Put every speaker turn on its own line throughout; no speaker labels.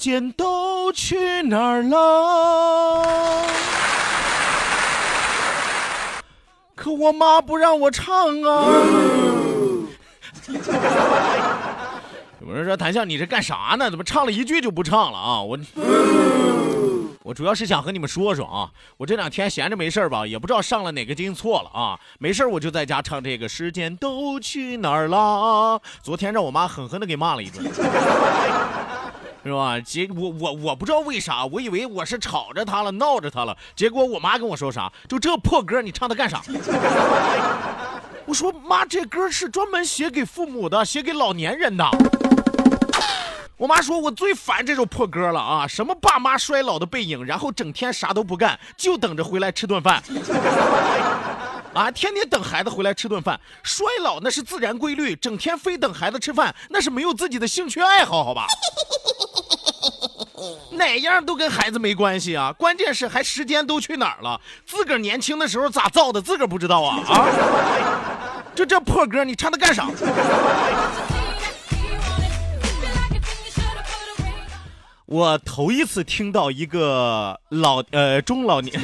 间都去哪儿了？可我妈不让我唱啊！有人说谭笑，你这干啥呢？怎么唱了一句就不唱了啊？我我主要是想和你们说说啊，我这两天闲着没事吧，也不知道上了哪个筋错了啊，没事我就在家唱这个时间都去哪儿了。昨天让我妈狠狠的给骂了一顿。是吧？结我我我不知道为啥，我以为我是吵着他了，闹着他了。结果我妈跟我说啥？就这破歌，你唱它干啥？我说妈，这歌是专门写给父母的，写给老年人的。我妈说我最烦这首破歌了啊！什么爸妈衰老的背影，然后整天啥都不干，就等着回来吃顿饭。啊，天天等孩子回来吃顿饭，衰老那是自然规律，整天非等孩子吃饭，那是没有自己的兴趣爱好，好吧？哪样都跟孩子没关系啊！关键是还时间都去哪儿了？自个儿年轻的时候咋造的，自个儿不知道啊啊！就这破歌，你唱它干啥？我头一次听到一个老呃中老年，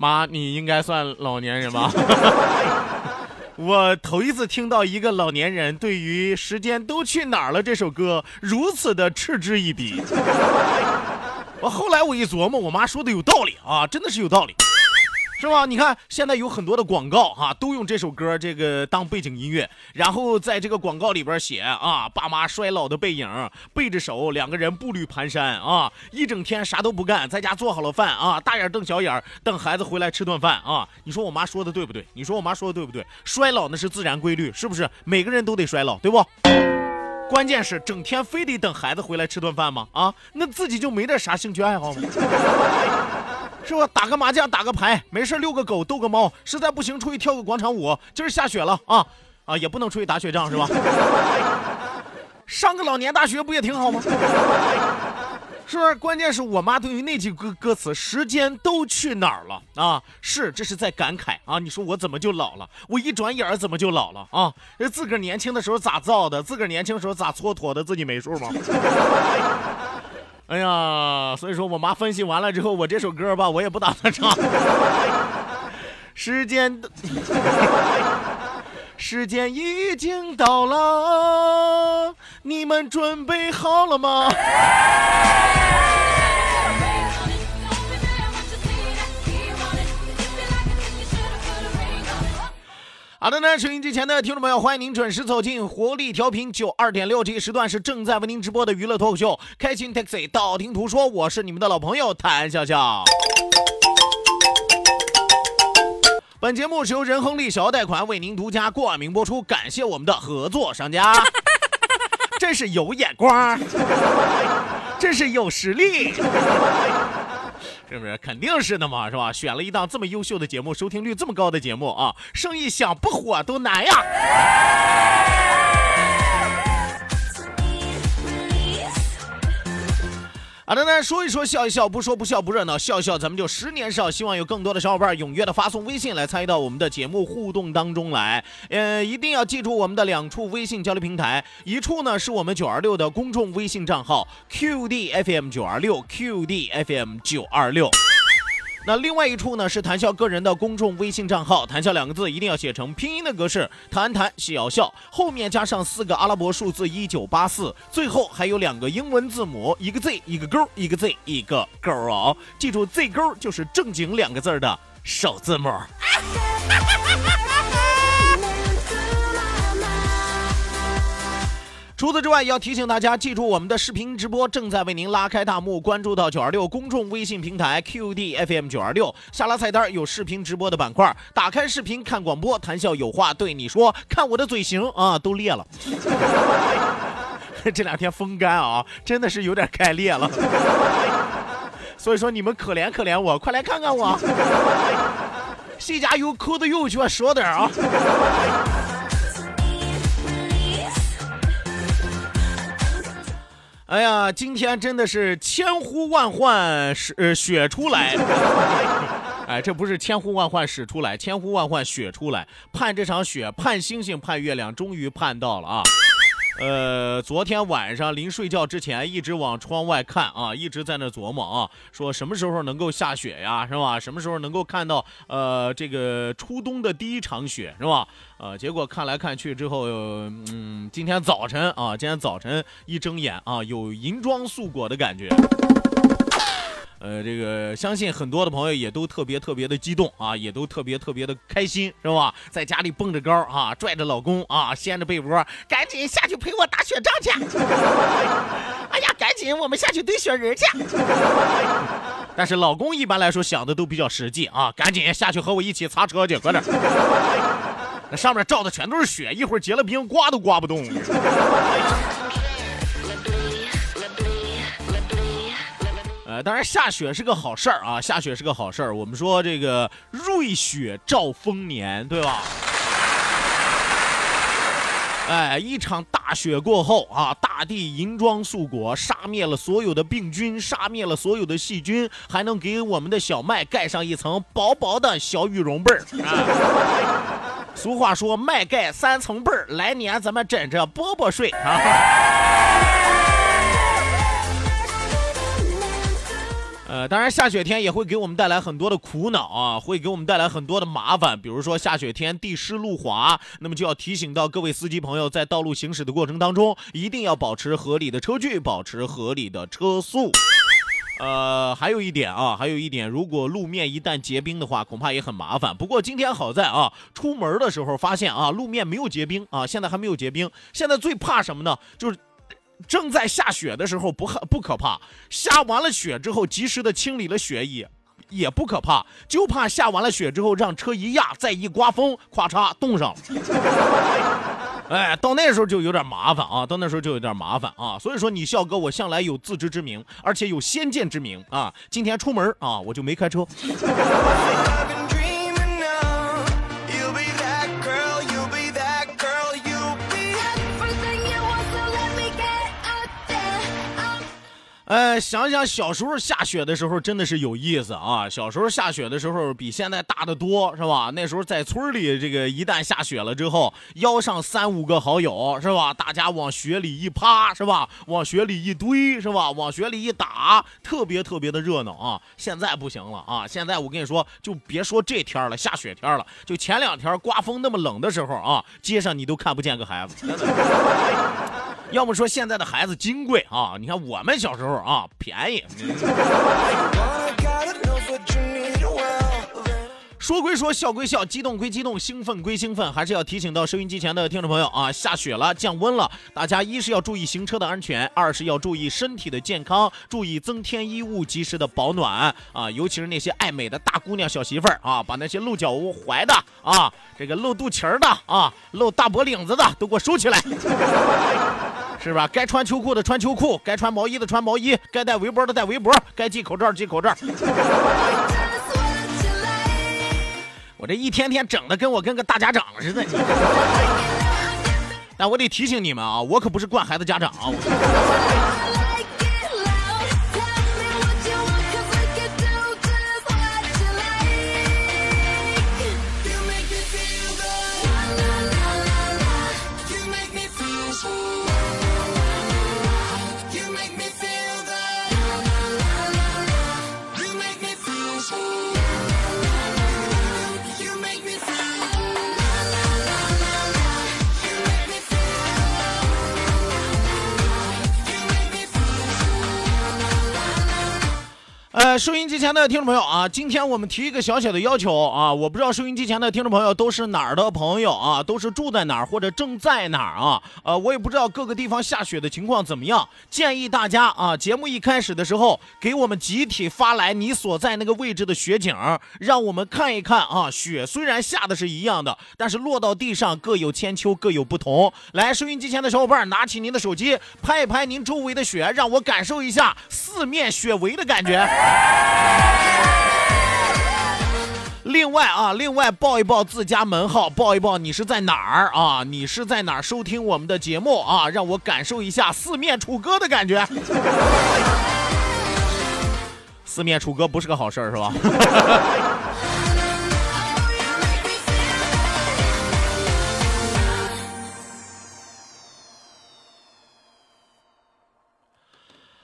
妈，你应该算老年人吧？我头一次听到一个老年人对于《时间都去哪儿了》这首歌如此的嗤之以鼻。我后来我一琢磨，我妈说的有道理啊，真的是有道理。是吧？你看现在有很多的广告哈，都用这首歌这个当背景音乐，然后在这个广告里边写啊，爸妈衰老的背影，背着手，两个人步履蹒跚啊，一整天啥都不干，在家做好了饭啊，大眼瞪小眼等孩子回来吃顿饭啊。你说我妈说的对不对？你说我妈说的对不对？衰老那是自然规律，是不是？每个人都得衰老，对不？关键是整天非得等孩子回来吃顿饭吗？啊，那自己就没点啥兴趣爱好吗？是吧？打个麻将，打个牌，没事遛个狗，逗个猫，实在不行出去跳个广场舞。今儿下雪了啊啊，也不能出去打雪仗是吧？上个老年大学不也挺好吗？是不是？关键是我妈对于那句歌歌词“时间都去哪儿了”啊，是这是在感慨啊。你说我怎么就老了？我一转眼怎么就老了啊？这自个儿年轻的时候咋造的？自个儿年轻时候咋蹉跎的？自己没数吗？哎呀，所以说我妈分析完了之后，我这首歌吧，我也不打算唱。时间，时间已经到了，你们准备好了吗？好的呢，收音机前的听众朋友，欢迎您准时走进活力调频九二点六，这一时段是正在为您直播的娱乐脱口秀《开心 Taxi》，道听途说，我是你们的老朋友谭笑笑。本节目是由仁亨利小额贷款为您独家冠名播出，感谢我们的合作商家，真是有眼光，真是有实力。是不是？肯定是的嘛，是吧？选了一档这么优秀的节目，收听率这么高的节目啊，生意想不火都难呀。好的呢，说一说笑一笑，不说不笑不热闹，笑一笑咱们就十年少。希望有更多的小伙伴踊跃的发送微信来参与到我们的节目互动当中来。呃，一定要记住我们的两处微信交流平台，一处呢是我们九二六的公众微信账号 QDFM 九二六 QDFM 九二六。那另外一处呢是谈笑个人的公众微信账号，谈笑两个字一定要写成拼音的格式，谈谈笑笑，后面加上四个阿拉伯数字一九八四，最后还有两个英文字母，一个 Z 一个勾，一个 Z 一个勾哦，记住 Z 勾就是正经两个字的首字母。除此之外，也要提醒大家记住我们的视频直播正在为您拉开大幕，关注到九二六公众微信平台 QD FM 九二六，下拉菜单有视频直播的板块，打开视频看广播，谈笑有话对你说，看我的嘴型啊都裂了，这两天风干啊，真的是有点开裂了，所以说你们可怜可怜我，快来看看我，谁家有口子有脚说点啊。哎呀，今天真的是千呼万唤使呃雪出来，哎，这不是千呼万唤使出来，千呼万唤雪出来，盼这场雪，盼星星，盼月亮，终于盼到了啊！呃，昨天晚上临睡觉之前，一直往窗外看啊，一直在那琢磨啊，说什么时候能够下雪呀，是吧？什么时候能够看到呃这个初冬的第一场雪，是吧？呃，结果看来看去之后，嗯，今天早晨啊，今天早晨一睁眼啊，有银装素裹的感觉。呃，这个相信很多的朋友也都特别特别的激动啊，也都特别特别的开心，是吧？在家里蹦着高啊，拽着老公啊，掀着被窝，赶紧下去陪我打雪仗去！哎呀，赶紧我们下去堆雪人去！但是老公一般来说想的都比较实际啊，赶紧下去和我一起擦车去，快点！那上面照的全都是雪，一会儿结了冰，刮都刮不动。当然下雪是个好事儿啊，下雪是个好事儿。我们说这个瑞雪兆丰年，对吧？哎，一场大雪过后啊，大地银装素裹，杀灭了所有的病菌，杀灭了所有的细菌，还能给我们的小麦盖上一层薄薄的小羽绒被儿。啊、俗话说，麦盖三层被儿，来年咱们枕着波波睡啊。呃，当然下雪天也会给我们带来很多的苦恼啊，会给我们带来很多的麻烦。比如说下雪天地湿路滑，那么就要提醒到各位司机朋友，在道路行驶的过程当中，一定要保持合理的车距，保持合理的车速。呃，还有一点啊，还有一点，如果路面一旦结冰的话，恐怕也很麻烦。不过今天好在啊，出门的时候发现啊，路面没有结冰啊，现在还没有结冰。现在最怕什么呢？就是。正在下雪的时候不不可怕，下完了雪之后及时的清理了雪也也不可怕，就怕下完了雪之后让车一压，再一刮风，咵嚓冻上了。哎，到那时候就有点麻烦啊，到那时候就有点麻烦啊。所以说你笑哥，我向来有自知之明，而且有先见之明啊。今天出门啊，我就没开车。呃，想想小时候下雪的时候真的是有意思啊！小时候下雪的时候比现在大得多，是吧？那时候在村里，这个一旦下雪了之后，邀上三五个好友，是吧？大家往雪里一趴，是吧？往雪里一堆，是吧？往雪里一打，特别特别的热闹啊！现在不行了啊！现在我跟你说，就别说这天了，下雪天了，就前两天刮风那么冷的时候啊，街上你都看不见个孩子。要么说现在的孩子金贵啊，你看我们小时候啊便宜。说归说，笑归笑，激动归激动，兴奋归兴奋，还是要提醒到收音机前的听众朋友啊，下雪了，降温了，大家一是要注意行车的安全，二是要注意身体的健康，注意增添衣物，及时的保暖啊，尤其是那些爱美的大姑娘、小媳妇儿啊，把那些露脚踝的啊，这个露肚脐儿的啊，露大脖领子的都给我收起来。是吧？该穿秋裤的穿秋裤，该穿毛衣的穿毛衣，该戴围脖的戴围脖，该系口罩系口罩。我这一天天整的跟我跟个大家长似的。但我得提醒你们啊，我可不是惯孩子家长啊。收音机前的听众朋友啊，今天我们提一个小小的要求啊，我不知道收音机前的听众朋友都是哪儿的朋友啊，都是住在哪儿或者正在哪儿啊？呃，我也不知道各个地方下雪的情况怎么样，建议大家啊，节目一开始的时候给我们集体发来你所在那个位置的雪景，让我们看一看啊。雪虽然下的是一样的，但是落到地上各有千秋，各有不同。来，收音机前的小伙伴，拿起您的手机，拍一拍您周围的雪，让我感受一下四面雪围的感觉。另外啊，另外报一报自家门号，报一报你是在哪儿啊？你是在哪儿收听我们的节目啊？让我感受一下四面楚歌的感觉。四面楚歌不是个好事儿，是吧？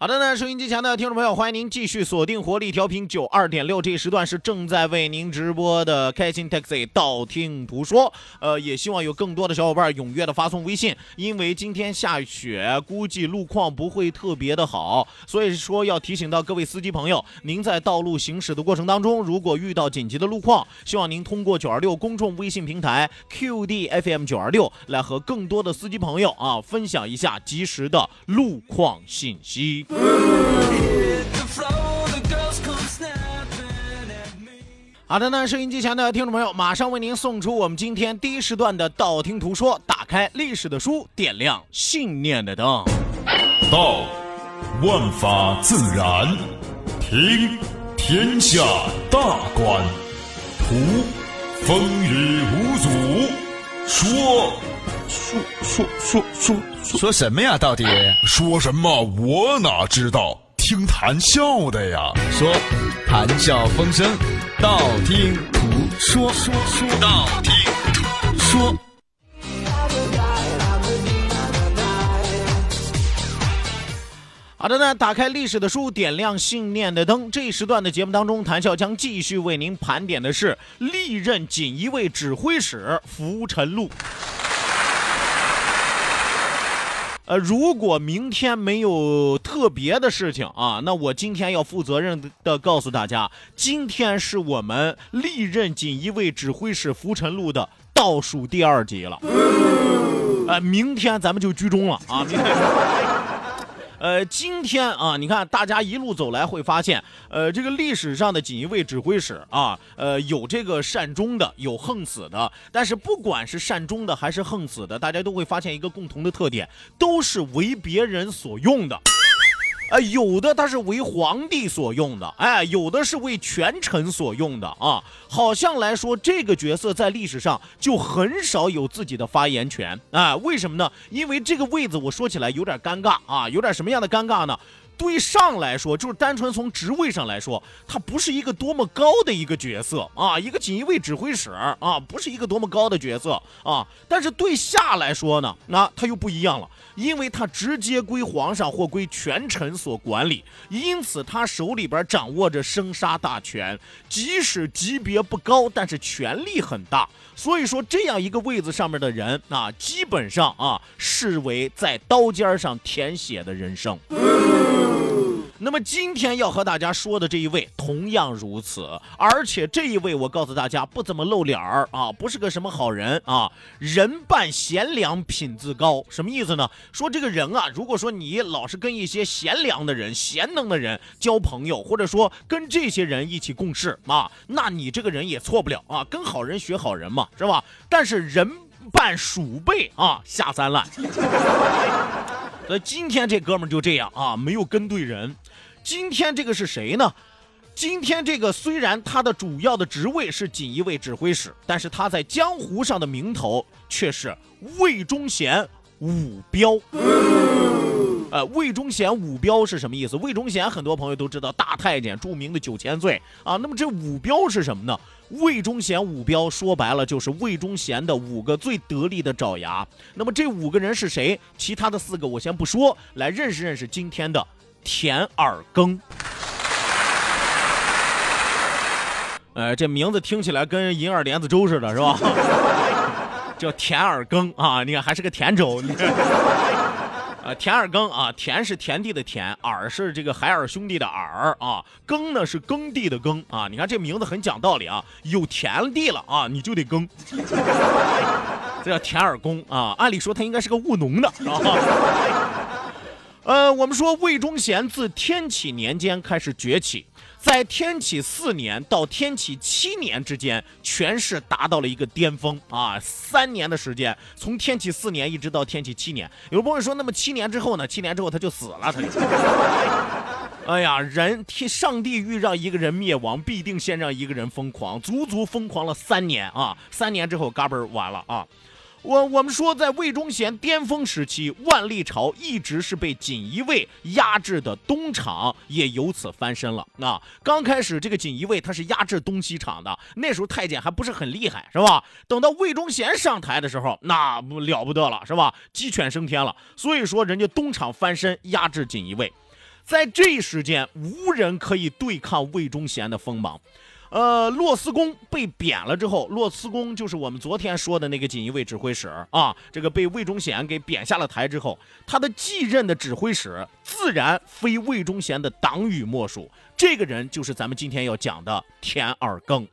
好的呢，收音机前的听众朋友，欢迎您继续锁定活力调频九二点六，这一时段是正在为您直播的开心 taxi 道听途说。呃，也希望有更多的小伙伴踊跃的发送微信，因为今天下雪，估计路况不会特别的好，所以说要提醒到各位司机朋友，您在道路行驶的过程当中，如果遇到紧急的路况，希望您通过九二六公众微信平台 QDFM 九二六来和更多的司机朋友啊分享一下及时的路况信息。好的呢，收音机前的听众朋友，马上为您送出我们今天第一时段的道听途说，打开历史的书，点亮信念的灯。
道，万法自然；听，天下大观；图，风雨无阻；说，
说说说说
说什么呀？到底
说什么？我哪知道？听谈笑的呀。
说，谈笑风生，道听途说，说说道听途说。
好的呢，打开历史的书，点亮信念的灯。这一时段的节目当中，谈笑将继续为您盘点的是历任锦衣卫指挥使浮沉录。呃，如果明天没有特别的事情啊，那我今天要负责任的告诉大家，今天是我们历任锦衣卫指挥使浮沉录的倒数第二集了。呃，明天咱们就居中了啊！明天。呃，今天啊，你看大家一路走来会发现，呃，这个历史上的锦衣卫指挥使啊，呃，有这个善终的，有横死的。但是不管是善终的还是横死的，大家都会发现一个共同的特点，都是为别人所用的。啊，有的他是为皇帝所用的，哎，有的是为权臣所用的啊。好像来说，这个角色在历史上就很少有自己的发言权啊。为什么呢？因为这个位子，我说起来有点尴尬啊，有点什么样的尴尬呢？对上来说，就是单纯从职位上来说，他不是一个多么高的一个角色啊，一个锦衣卫指挥使啊，不是一个多么高的角色啊。但是对下来说呢，那他又不一样了，因为他直接归皇上或归权臣所管理，因此他手里边掌握着生杀大权，即使级别不高，但是权力很大。所以说，这样一个位子上面的人啊，基本上啊，视为在刀尖上舔血的人生。那么今天要和大家说的这一位同样如此，而且这一位我告诉大家不怎么露脸儿啊，不是个什么好人啊，人伴贤良，品自高，什么意思呢？说这个人啊，如果说你老是跟一些贤良的人、贤能的人交朋友，或者说跟这些人一起共事啊，那你这个人也错不了啊，跟好人学好人嘛，是吧？但是人扮鼠辈啊，下三滥。所以今天这哥们就这样啊，没有跟对人。今天这个是谁呢？今天这个虽然他的主要的职位是锦衣卫指挥使，但是他在江湖上的名头却是魏忠贤武彪。呃，魏忠贤武彪是什么意思？魏忠贤很多朋友都知道，大太监，著名的九千岁啊。那么这武彪是什么呢？魏忠贤武彪说白了就是魏忠贤的五个最得力的爪牙。那么这五个人是谁？其他的四个我先不说，来认识认识今天的。田耳羹，呃，这名字听起来跟银耳莲子粥似的，是吧？叫田耳羹啊，你看还是个甜粥。啊，田耳羹啊，田是田地的田，耳是这个海尔兄弟的耳啊，耕呢是耕地的耕啊。你看这名字很讲道理啊，有田地了啊，你就得耕，这叫田耳公啊。按理说他应该是个务农的啊。呃，我们说魏忠贤自天启年间开始崛起。在天启四年到天启七年之间，权势达到了一个巅峰啊！三年的时间，从天启四年一直到天启七年。有朋友说，那么七年之后呢？七年之后他就死了，他就。哎呀，人天上帝欲让一个人灭亡，必定先让一个人疯狂，足足疯狂了三年啊！三年之后，嘎嘣完了啊！我我们说，在魏忠贤巅峰时期，万历朝一直是被锦衣卫压制的东厂，也由此翻身了。那刚开始，这个锦衣卫他是压制东西厂的，那时候太监还不是很厉害，是吧？等到魏忠贤上台的时候，那不了不得了，是吧？鸡犬升天了。所以说，人家东厂翻身压制锦衣卫，在这一时间，无人可以对抗魏忠贤的锋芒。呃，骆思公被贬了之后，骆思公就是我们昨天说的那个锦衣卫指挥使啊。这个被魏忠贤给贬下了台之后，他的继任的指挥使自然非魏忠贤的党羽莫属。这个人就是咱们今天要讲的田二庚。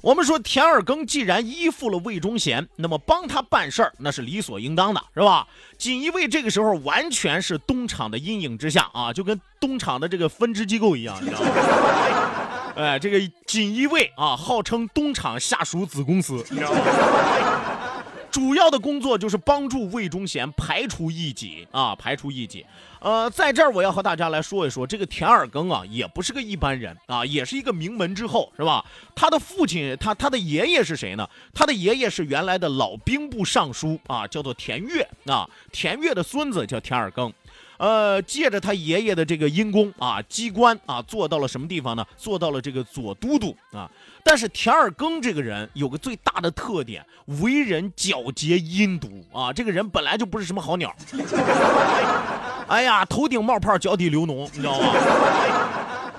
我们说田二庚既然依附了魏忠贤，那么帮他办事儿那是理所应当的，是吧？锦衣卫这个时候完全是东厂的阴影之下啊，就跟东厂的这个分支机构一样，你知道吗？哎，这个锦衣卫啊，号称东厂下属子公司，你知道吗？主要的工作就是帮助魏忠贤排除异己啊，排除异己。呃，在这儿我要和大家来说一说，这个田二庚啊，也不是个一般人啊，也是一个名门之后，是吧？他的父亲，他他的爷爷是谁呢？他的爷爷是原来的老兵部尚书啊，叫做田悦啊，田悦的孙子叫田耳羹。呃，借着他爷爷的这个阴功啊，机关啊，做到了什么地方呢？做到了这个左都督啊。但是田二庚这个人有个最大的特点，为人狡黠阴毒啊。这个人本来就不是什么好鸟。哎呀，头顶冒泡，脚底流脓，你知道吗？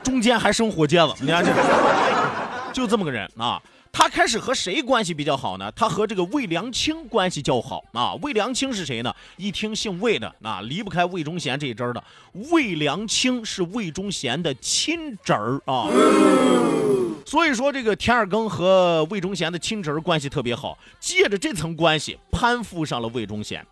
中间还生火疖子，你看这，就这么个人啊。他开始和谁关系比较好呢？他和这个魏良卿关系较好啊。魏良卿是谁呢？一听姓魏的啊，离不开魏忠贤这一支的。魏良卿是魏忠贤的亲侄儿啊，所以说这个田二庚和魏忠贤的亲侄儿关系特别好，借着这层关系攀附上了魏忠贤。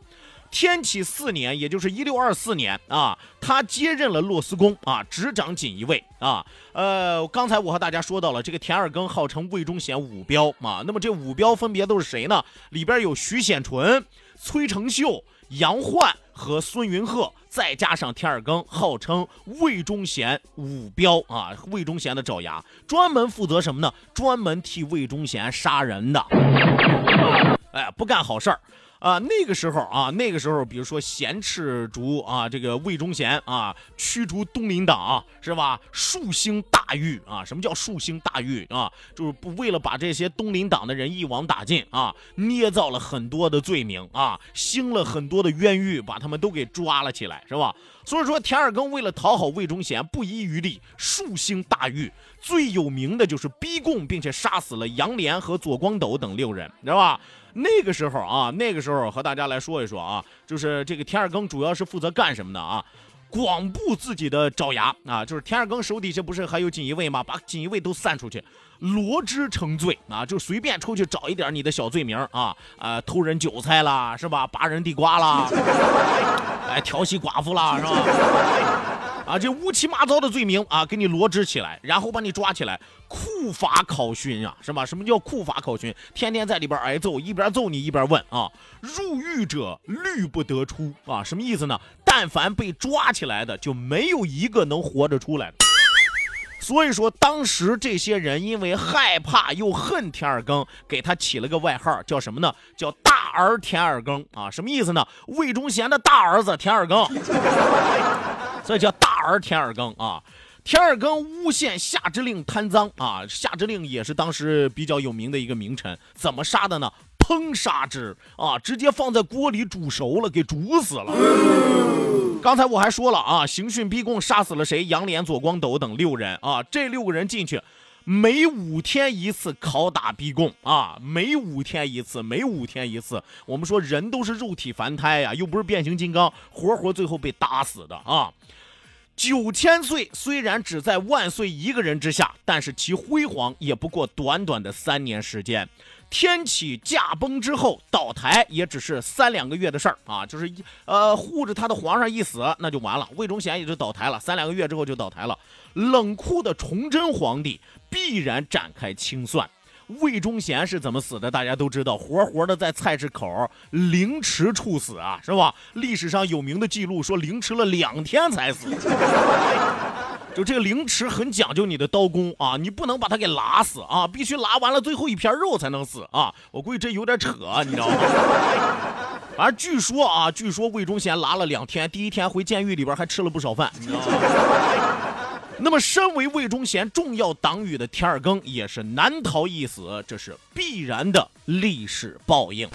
天启四年，也就是一六二四年啊，他接任了骆思公啊，执掌锦衣卫啊。呃，刚才我和大家说到了，这个田二庚号称魏忠贤五彪啊。那么这五彪分别都是谁呢？里边有徐显纯、崔成秀、杨焕和孙云鹤，再加上田二庚，号称魏忠贤五彪啊。魏忠贤的爪牙，专门负责什么呢？专门替魏忠贤杀人的。哎，不干好事儿。啊，那个时候啊，那个时候，比如说咸赤竹啊，这个魏忠贤啊，驱逐东林党是吧？树兴大狱啊，什么叫树兴大狱啊？就是不为了把这些东林党的人一网打尽啊，捏造了很多的罪名啊，兴了很多的冤狱，把他们都给抓了起来，是吧？所以说田二庚为了讨好魏忠贤，不遗余力，树兴大狱。最有名的就是逼供并且杀死了杨涟和左光斗等六人，知道吧？那个时候啊，那个时候和大家来说一说啊，就是这个田耳羹主要是负责干什么的啊？广布自己的爪牙啊，就是田耳羹手底下不是还有锦衣卫吗？把锦衣卫都散出去，罗织成罪啊，就随便出去找一点你的小罪名啊，啊，偷人韭菜啦，是吧？拔人地瓜啦，哎，调戏寡妇啦，是吧？啊，这乌七八糟的罪名啊，给你罗织起来，然后把你抓起来，酷法考询啊，是吧？什么叫酷法考询？天天在里边挨揍，一边揍你一边问啊。入狱者律不得出啊，什么意思呢？但凡被抓起来的，就没有一个能活着出来的。所以说，当时这些人因为害怕又恨田二更，给他起了个外号，叫什么呢？叫大儿田二更啊，什么意思呢？魏忠贤的大儿子田二更。所以叫大儿田二更啊，田二更诬陷夏之令贪赃啊，夏之令也是当时比较有名的一个名臣，怎么杀的呢？烹杀之啊，直接放在锅里煮熟了，给煮死了。刚才我还说了啊，刑讯逼供，杀死了谁？杨涟、左光斗等六人啊，这六个人进去，每五天一次拷打逼供啊，每五天一次，每五天一次。我们说人都是肉体凡胎呀，又不是变形金刚，活活最后被打死的啊。九千岁虽然只在万岁一个人之下，但是其辉煌也不过短短的三年时间。天启驾崩之后倒台也只是三两个月的事儿啊，就是呃护着他的皇上一死那就完了，魏忠贤也就倒台了，三两个月之后就倒台了。冷酷的崇祯皇帝必然展开清算。魏忠贤是怎么死的？大家都知道，活活的在菜市口凌迟处死啊，是吧？历史上有名的记录说凌迟了两天才死。就这个凌迟很讲究你的刀工啊，你不能把他给拉死啊，必须拉完了最后一片肉才能死啊。我估计这有点扯，你知道吗？反正据说啊，据说魏忠贤拉了两天，第一天回监狱里边还吃了不少饭，你知道吗？那么，身为魏忠贤重要党羽的田尔庚也是难逃一死，这是必然的历史报应。